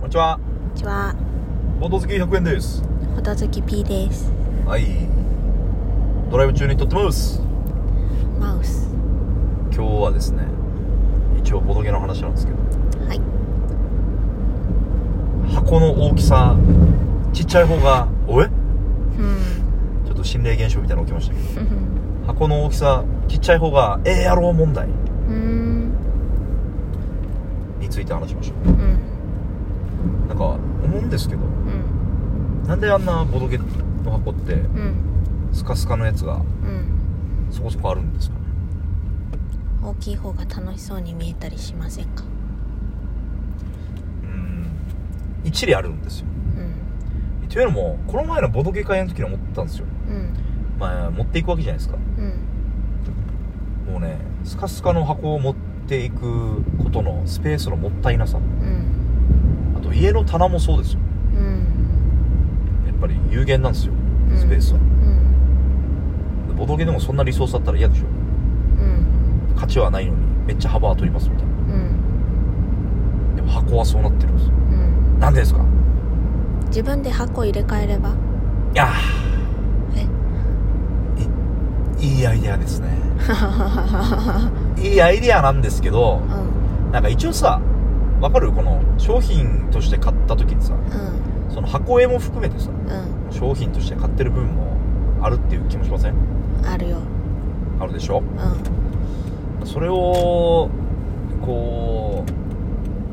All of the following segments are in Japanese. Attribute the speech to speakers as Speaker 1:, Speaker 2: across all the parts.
Speaker 1: こんにちは。
Speaker 2: こんにちは、
Speaker 1: ボード好き100円です。
Speaker 2: ほどずき P です。
Speaker 1: はい。ドライブ中に撮ってます。
Speaker 2: マウス。
Speaker 1: 今日はですね、一応ボドゲの話なんですけど、
Speaker 2: はい。
Speaker 1: 箱の大きさ、ちっちゃい方が、おえ？
Speaker 2: うん。
Speaker 1: ちょっと心霊現象みたいなの起きましたけど、箱の大きさ、ちっちゃい方が、ええやろう問題
Speaker 2: うん。
Speaker 1: について話しましょ
Speaker 2: うん。
Speaker 1: う。なんか、思うんですけど、
Speaker 2: うん。
Speaker 1: なんであんなボドゲの箱って、
Speaker 2: うん。
Speaker 1: スカスカのやつが
Speaker 2: うん。
Speaker 1: そこそこあるんですかね？
Speaker 2: 大きい方が楽しそうに見えたりしませんか？
Speaker 1: うん。一理あるんですよ。
Speaker 2: うん。
Speaker 1: というのも、この前のボドゲ会の時に思ったんですよ。
Speaker 2: うん。
Speaker 1: まあ、持っていくわけじゃないですか。
Speaker 2: うん。
Speaker 1: もうね、スカスカの箱を持っていくことのスペースのもったいなさ。
Speaker 2: うん。
Speaker 1: あと家の棚もそうですよ。
Speaker 2: うん。
Speaker 1: やっぱり有限なんですよ
Speaker 2: う。ん
Speaker 1: スペースは。
Speaker 2: うん。
Speaker 1: ボドゲでもそんなリソースだったら嫌でしょ。
Speaker 2: うん。
Speaker 1: 価値はないのにめっちゃ幅は取りますみたいな。
Speaker 2: うん。
Speaker 1: でも箱はそうなってるんですよ。
Speaker 2: うん。
Speaker 1: なんでですか？
Speaker 2: 自分で箱入れ替えれば？
Speaker 1: いや
Speaker 2: え？
Speaker 1: いいアイデアですね。いいアイデアなんですけど、
Speaker 2: うん。
Speaker 1: なんか一応さ、わかる？この商品として買った時にさ、
Speaker 2: うん。
Speaker 1: その箱絵も含めてさ、
Speaker 2: うん。
Speaker 1: 商品として買ってる部分もあるっていう気もしません？
Speaker 2: あるよ。
Speaker 1: あるでしょ？
Speaker 2: うん。
Speaker 1: それをこ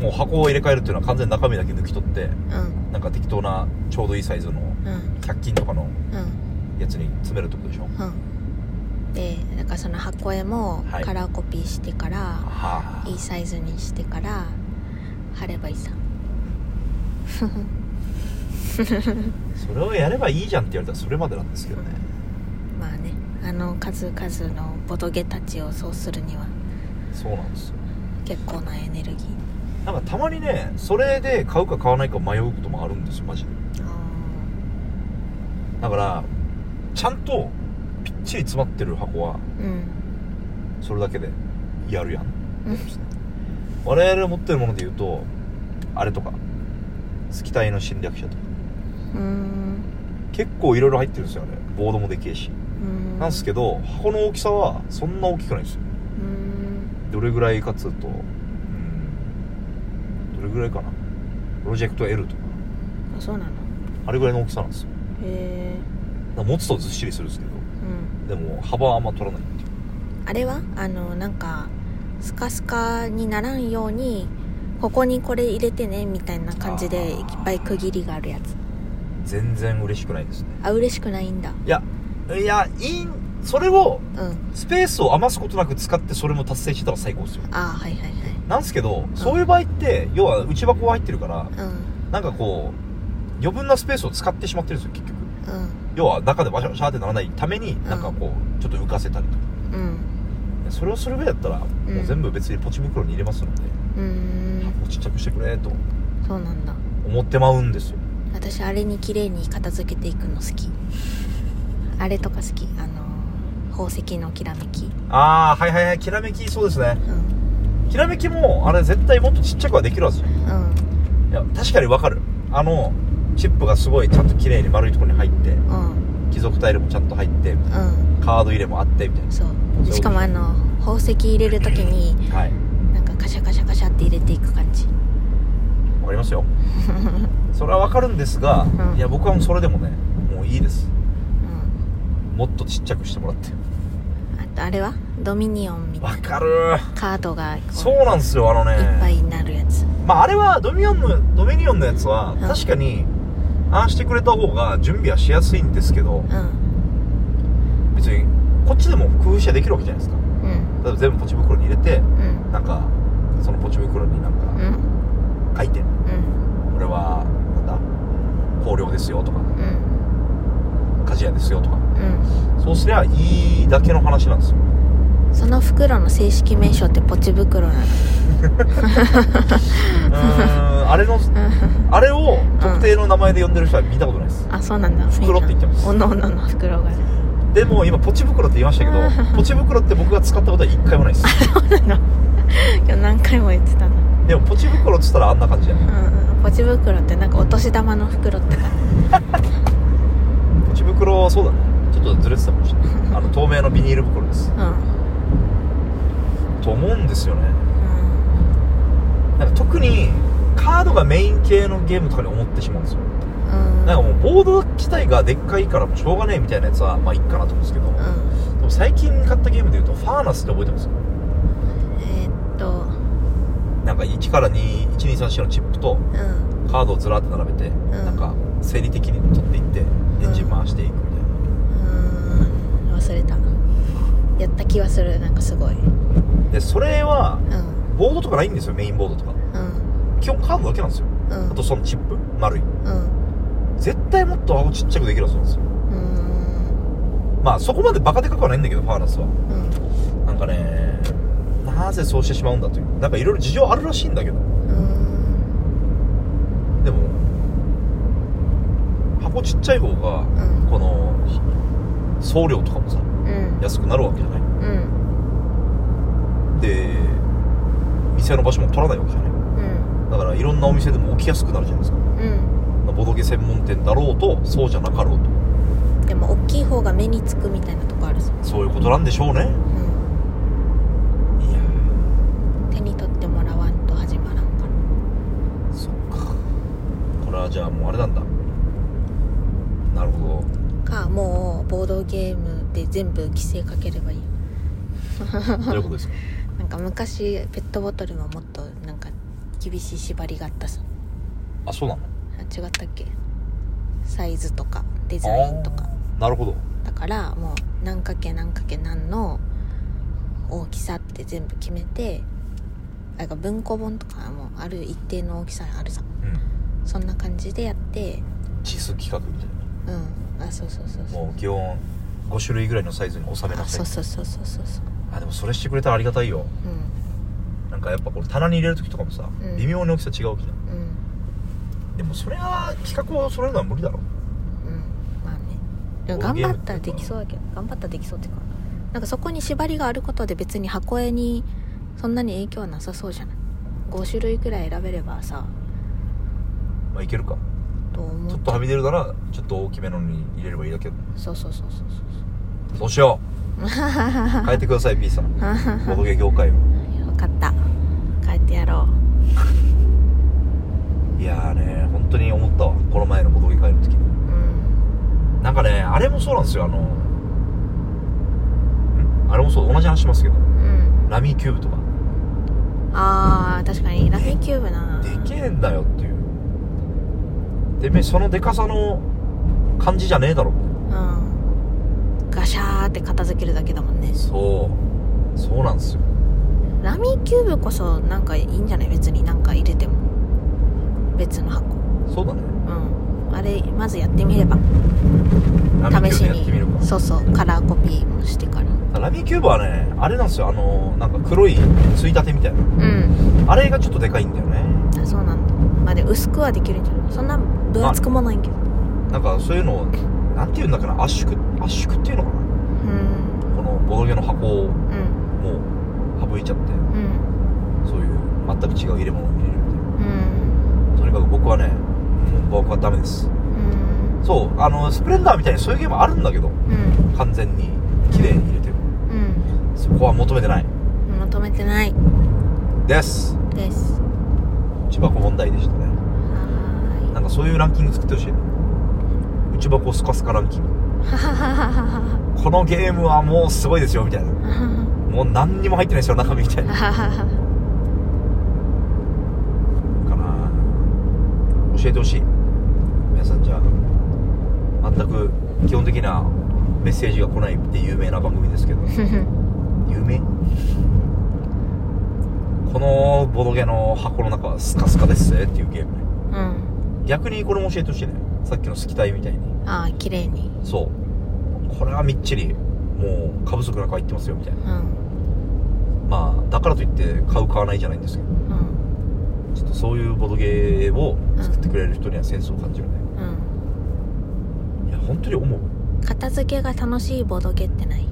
Speaker 1: うもう箱を入れ替えるっていうのは完全に中身だけ抜き取って
Speaker 2: うん。
Speaker 1: なんか適当なちょうどいいサイズの
Speaker 2: うん。
Speaker 1: 100均とかの
Speaker 2: うん。
Speaker 1: やつに詰めるってことでしょ？
Speaker 2: うん、でだからその箱絵も
Speaker 1: はい
Speaker 2: カラーコピーしてから、
Speaker 1: はあ
Speaker 2: い、いサイズにしてから貼ればいいさ。
Speaker 1: それをやればいいじゃんって言われたらそれまでなんですけどね。
Speaker 2: まあねあの数々のボドゲたちをそうするには。
Speaker 1: そうなんですよ。
Speaker 2: 結構なエネルギー。
Speaker 1: なんかたまにねそれで買うか買わないか迷うこともあるんですよマジで。
Speaker 2: あ
Speaker 1: だからちゃんとぴっちり詰まってる箱は
Speaker 2: ーうん。
Speaker 1: それだけでやるやん。
Speaker 2: うん
Speaker 1: 我々が持ってるもので言うとあれとかスキタイの侵略者とか。
Speaker 2: うーん。
Speaker 1: 結構いろいろ入ってるんですよあれ。ボードもでけえし。
Speaker 2: うん。
Speaker 1: なんですけど箱の大きさはそんな大きくないんですよ。
Speaker 2: うん。
Speaker 1: どれぐらいかっつうとうん。どれぐらいかな。プロジェクト L とか。
Speaker 2: あそうなの。
Speaker 1: あれぐらいの大きさなんですよ。
Speaker 2: へえ。
Speaker 1: 持つとずっしりするんですけど。
Speaker 2: うん。
Speaker 1: でも幅はあんま取らないっていう。
Speaker 2: あれは？あのなんかスカスカにならんようにここにこれ入れてねみたいな感じでいっぱい区切りがあるやつ。
Speaker 1: 全然嬉しくないですね。
Speaker 2: あ嬉しくないんだ。
Speaker 1: いやいやいいそれを
Speaker 2: うん。
Speaker 1: スペースを余すことなく使ってそれも達成してたら最高ですよ。
Speaker 2: あはいはいはい。
Speaker 1: なんですけど、そういう場合って要は内箱が入ってるから
Speaker 2: うん。
Speaker 1: なんかこう余分なスペースを使ってしまってるんですよ結局。
Speaker 2: うん。
Speaker 1: 要は中でバシャバシャってならないためになんかこうちょっと浮かせたりとか。
Speaker 2: うん
Speaker 1: それをするぐらいだったらもう全部別にポチ袋に入れますので、
Speaker 2: うーん
Speaker 1: 箱ちっちゃくしてくれと
Speaker 2: そうなんだ。
Speaker 1: 思ってまうんですよ。
Speaker 2: 私あれに綺麗に片付けていくの好き。あれとか好き。あの宝石のきらめき。
Speaker 1: ああはいはいはい。きらめきそうですね。
Speaker 2: うん。
Speaker 1: きらめきもあれ絶対もっとちっちゃくはできるはず
Speaker 2: うん。
Speaker 1: いや確かにわかる。あのチップがすごいちゃんと綺麗に丸いところに入って
Speaker 2: うん
Speaker 1: 貴族タイルもちゃんと入って
Speaker 2: うん。
Speaker 1: カード入れもあってみたい
Speaker 2: そう。
Speaker 1: そう
Speaker 2: しかもあの宝石入れる時に
Speaker 1: なはい。
Speaker 2: なんかカシャカシャカシャって入れていく感じ。
Speaker 1: わかりますよ。それはわかるんですが、
Speaker 2: うん。
Speaker 1: いや僕はもうそれでもねもういいです。
Speaker 2: うん。
Speaker 1: もっとちっちゃくしてもらって。
Speaker 2: あとあれは？ドミニオンみたいな。
Speaker 1: わかる。
Speaker 2: カードが
Speaker 1: そうなんですよあのね。
Speaker 2: いっぱいになるやつ。
Speaker 1: まああれはドミニオンのドミニオンのやつは
Speaker 2: ん。
Speaker 1: 確かにああしてくれた方が準備はしやすいんですけど
Speaker 2: うん。
Speaker 1: 別にこっちでも工夫してできるわけじゃないですか。
Speaker 2: うん。
Speaker 1: 例えば全部ポチ袋に入れて
Speaker 2: うん。
Speaker 1: なんかそのポチ袋になんか
Speaker 2: うん。
Speaker 1: 書いて
Speaker 2: うん。
Speaker 1: これはなんだ？香料ですよとか
Speaker 2: うん。
Speaker 1: 鍛冶屋ですよとか。
Speaker 2: うん。
Speaker 1: そうすりゃいいだけの話なんですよ。
Speaker 2: その袋の正式名称ってポチ袋なの？
Speaker 1: うーんあれのあれを特前で呼んでる人は見たことないです。
Speaker 2: あそうなんだ。
Speaker 1: 袋って言ってます。
Speaker 2: おのおのの袋が
Speaker 1: でも今ポチ袋って言いましたけど ポチ袋って僕が使ったことは一回もないです。
Speaker 2: そうなの今日何回も言ってたの。
Speaker 1: でもポチ袋っつったらあんな感じじゃん
Speaker 2: うん。ポチ袋ってなんかお年玉の袋って感
Speaker 1: ポチ袋はそうだね。ちょっとずれてたかもしれない。あの透明のビニール袋です。
Speaker 2: じうん。
Speaker 1: と思うんですよね。なんか特にカードがメイン系のゲームとかに思ってしまうんですよなんかもうボード自体がでっかいからもうしょうがねえみたいなやつはまあいいかなと思うんですけど、
Speaker 2: うん。
Speaker 1: でも最近買ったゲームでいうとファーナスって覚えてます？
Speaker 2: えーっと。
Speaker 1: なんか1から21234のチップと
Speaker 2: うん。
Speaker 1: カードをずらって並べて、
Speaker 2: ん。
Speaker 1: なんか生理的に取っていってエンジン回していくみたいな、
Speaker 2: うーん。忘れた。やった気はする。なんかすごい。
Speaker 1: でそれは
Speaker 2: うん。
Speaker 1: ボードとかないんですよメインボードとか。
Speaker 2: うん。
Speaker 1: 基本カードだけなんですよ。
Speaker 2: うん。
Speaker 1: あとそのチップ丸い。
Speaker 2: うん
Speaker 1: 絶対もっと青ちっちゃくできるはずなんですよ。まあそこまでバカでかくはないんだけどファーナスは。
Speaker 2: うん。
Speaker 1: なんかねなぜそうしてしまうんだという。なんかいろいろ事情あるらしいんだけど。
Speaker 2: うん。
Speaker 1: でも箱ちっちゃい方が
Speaker 2: うん。
Speaker 1: この送料とかもさ
Speaker 2: うん。
Speaker 1: 安くなるわけじゃない。
Speaker 2: うん。
Speaker 1: で店の場所も取らないわけじゃない。
Speaker 2: うん。
Speaker 1: だからいろんなお店でも置きやすくなるじゃないですか
Speaker 2: うん
Speaker 1: ボドゲ専門店だろうとそうじゃなかろうと。
Speaker 2: でも大きい方が目につくみたいなとこあるさ、
Speaker 1: そういうことなんでしょうね。
Speaker 2: うん、
Speaker 1: いや
Speaker 2: 手に取ってもらわんと始まらんから。
Speaker 1: ーそっか。これはじゃあもうあれなんだ。なるほ
Speaker 2: かもうボードゲームで全部規制かければいい
Speaker 1: ど どういうことですか？
Speaker 2: なんか昔ペットボトルももっとなんか厳しい縛りがあったさ。
Speaker 1: あそうなの？
Speaker 2: あ違ったっけ？サイズとかデザインとか。
Speaker 1: なるほど。
Speaker 2: だからもう何かけ何かけ何の大きさって全部決めてなんか文庫本とかもある一定の大きさあるさ。
Speaker 1: うん。
Speaker 2: そんな感じでやって。
Speaker 1: 地数企画みたい
Speaker 2: うん。あそうそうそう
Speaker 1: な
Speaker 2: そう。
Speaker 1: もう基本5種類ぐらいのサイズに収めな
Speaker 2: あ
Speaker 1: さい。う
Speaker 2: そそうそうそうそうそう。
Speaker 1: あでもそれしてくれたらありがたいよ。
Speaker 2: うん。
Speaker 1: なんかやっぱこれ棚に入れる時とかもさ、
Speaker 2: うん。
Speaker 1: 微妙に大きさ違うわけじゃんでもそれは企画を揃えるのは無理だろ。
Speaker 2: うん。まあね。でも頑張ったらできそうだけど頑張ったらできそうっていうか。なんかそこに縛りがあることで別に箱絵にそんなに影響はなさそうじゃない？5種類くらい選べればさ。
Speaker 1: まあいけるか。
Speaker 2: と思
Speaker 1: ちょっとはみ出るならちょっと大きめのに入れればいいだけ。ど
Speaker 2: そうそうそうそうそう。
Speaker 1: そうしよう。変えてください B さん。ボドゲ業界を。
Speaker 2: 分かった。帰ってやろ
Speaker 1: いもそうなん？ですよあのんあれもそう同じ話しますけど。
Speaker 2: うん。
Speaker 1: ラミーキューブとか。
Speaker 2: あー確かに。ラミーキューブな。
Speaker 1: でけえんだよっていう。てめえそのでかさの感じじゃねえだろ。
Speaker 2: うん。ガシャーって片付けるだけだもんね。
Speaker 1: そう。そうなんですよ。
Speaker 2: ラミーキューブこそなんかいいんじゃない？別になんか入れても。別の箱。
Speaker 1: そうだね。
Speaker 2: うんあれまずやってみれば。試しに。そうそうカラーコピーもしてから。
Speaker 1: かラミーキューブはねあれなんですよ。あのなんか黒いついたてみたいな。
Speaker 2: うん。
Speaker 1: あれがちょっとでかいんだよね。
Speaker 2: あそうなんだ。まあで薄くはできるんじゃない？そんな分厚くもないけど。
Speaker 1: なんかそういうのをなんて言うんだかな？圧縮圧縮っていうのかな？
Speaker 2: うん。
Speaker 1: このボドゲの箱を
Speaker 2: うん。
Speaker 1: もう省いちゃって。
Speaker 2: うん。
Speaker 1: そういう全く違う入れ物を入れるみたい
Speaker 2: うん。
Speaker 1: なとにかく僕はねもう僕はダメです。
Speaker 2: うん。
Speaker 1: そうあのスプレンダーみたいにそういうゲームあるんだけど
Speaker 2: うん。
Speaker 1: 完全に綺麗に入れてる。
Speaker 2: うん。
Speaker 1: そこは求めてない。
Speaker 2: 求めてない。
Speaker 1: です。
Speaker 2: です。
Speaker 1: 内箱問題でしたね。
Speaker 2: は
Speaker 1: なんかそういうランキング作ってほしい。内箱スカスカランキング。このゲームはもうすごいですよみたいな。
Speaker 2: は
Speaker 1: もう何にも入ってないですよ中身みたいな
Speaker 2: ははは
Speaker 1: かな教えてほしい。皆さんじゃあ全く基本的なメッセージが来ないって有名な番組ですけど。有名？このボドゲの箱の中はスカスカですぜっていうゲームね。
Speaker 2: うん。
Speaker 1: 逆にこれも教えてほしいね。さっきのスキタイみたいに。
Speaker 2: ああ綺麗に。
Speaker 1: そう。これはみっちりもう過不足なく入ってますよみたいな。
Speaker 2: うん。
Speaker 1: まあだからといって買う買わないじゃないんですけど。
Speaker 2: うん
Speaker 1: ちょっとそういうボドゲを作ってくれる人にはセンスを感じるね、
Speaker 2: うん。
Speaker 1: いや本当に思う。
Speaker 2: 片付けが楽しいボドゲってない？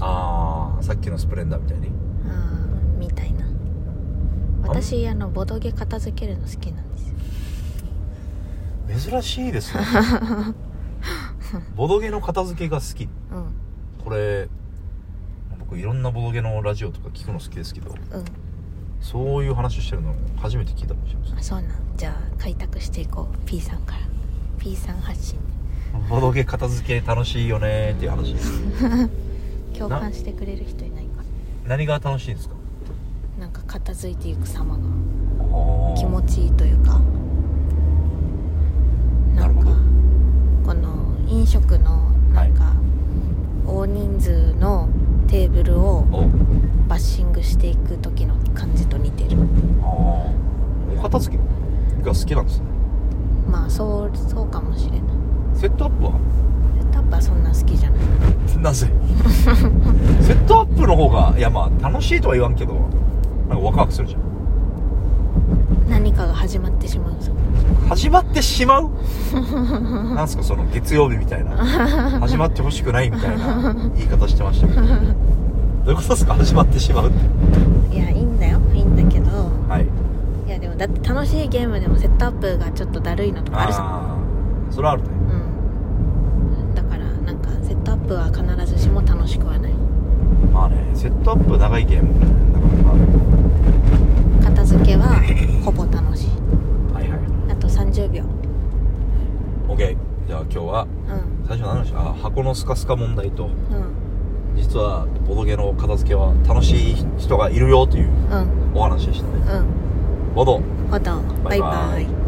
Speaker 1: ああさっきのスプレンダーみたいに？
Speaker 2: ああみたいな。私あのボドゲ片付けるの好きなんですよ。
Speaker 1: 珍しいですね。ボドゲの片付けが好き。
Speaker 2: うん。
Speaker 1: これ僕いろんなボドゲのラジオとか聞くの好きですけど。
Speaker 2: うん
Speaker 1: そういう話してるの初めて聞いたかもしれません。
Speaker 2: あそうなん。じゃあ開拓していこう。P さんから。P さん発信。
Speaker 1: ボドゲ片付け楽しいよねっていう話。
Speaker 2: 共感してくれる人いないか。
Speaker 1: 何が楽しいんですか？
Speaker 2: なんか片付いていく様が。気持ちいいというか。なんかこの飲食のなんか、大人数のテーブルを
Speaker 1: お。
Speaker 2: バッシングしていく時の感じと似てる。
Speaker 1: あー。お片付けが好きなんですね。
Speaker 2: まあそうそうかもしれない。
Speaker 1: セットアップは？
Speaker 2: セットアップはそんな好きじゃない。
Speaker 1: なぜ？セットアップの方がいやまあ楽しいとは言わんけどなんかワクワクするじゃん
Speaker 2: 何かが始まってしまうぞ
Speaker 1: 始まってしまう？なんすかその月曜日みたいな。始まってほしくないみたいな言い方してましたけど。どういうことですか？始まってしまうって。
Speaker 2: いやいいんだよ。いいんだけど。
Speaker 1: はい。
Speaker 2: いやでもだって楽しいゲームでもセットアップがちょっとだるいのとかあるさ。
Speaker 1: あー。それはあるね。
Speaker 2: うん。だからなんかセットアップは必ずしも楽しくはない。
Speaker 1: まあねセットアップ長いゲームもねなかな
Speaker 2: 片付けはほぼ楽しい。
Speaker 1: かはいはい。
Speaker 2: あと30秒。
Speaker 1: OK じゃあ今日は
Speaker 2: うん。
Speaker 1: 最初何でしたあ箱のスカスカ問題と
Speaker 2: うん。
Speaker 1: 実はボドゲの片付けは楽しい人がいるよという
Speaker 2: うん。
Speaker 1: お話でしたね。
Speaker 2: うん。
Speaker 1: ボド。
Speaker 2: ほどバイバイ。
Speaker 1: バイバイ